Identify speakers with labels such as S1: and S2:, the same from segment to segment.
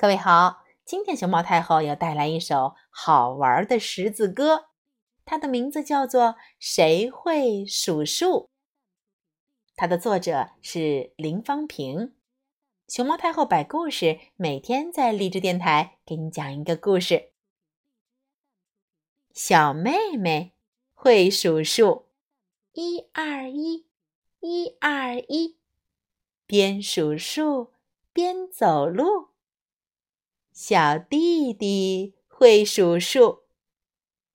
S1: 各位好，今天熊猫太后要带来一首好玩的识字歌，它的名字叫做《谁会数数》。它的作者是林芳平。熊猫太后摆故事，每天在励志电台给你讲一个故事。小妹妹会数数，一二一，一二一，边数数边走路。小弟弟会数数，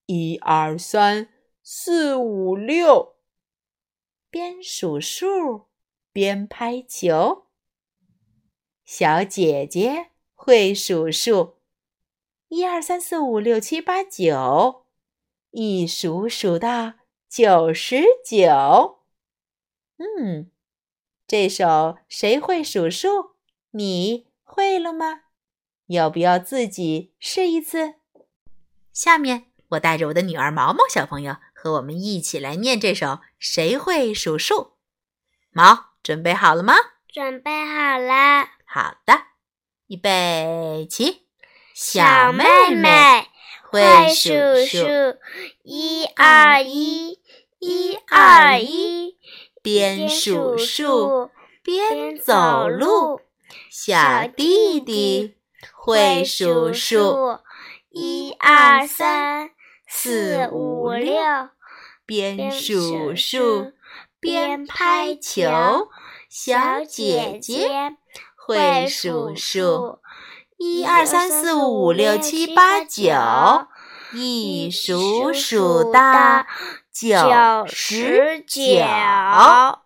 S1: 一二三四五六，边数数边拍球。小姐姐会数数，一二三四五六七八九，一数数到九十九。嗯，这首谁会数数？你会了吗？要不要自己试一次？下面我带着我的女儿毛毛小朋友和我们一起来念这首《谁会数数》。毛，准备好了吗？
S2: 准备好了。
S1: 好的，预备起。
S2: 小妹妹会数数，一二一，一二一，
S1: 边数数边走路。小弟弟。会数数，
S2: 一二三四五六，
S1: 边数数边拍球。小姐姐会数数，一二三四五六七八九，一数数到九十九。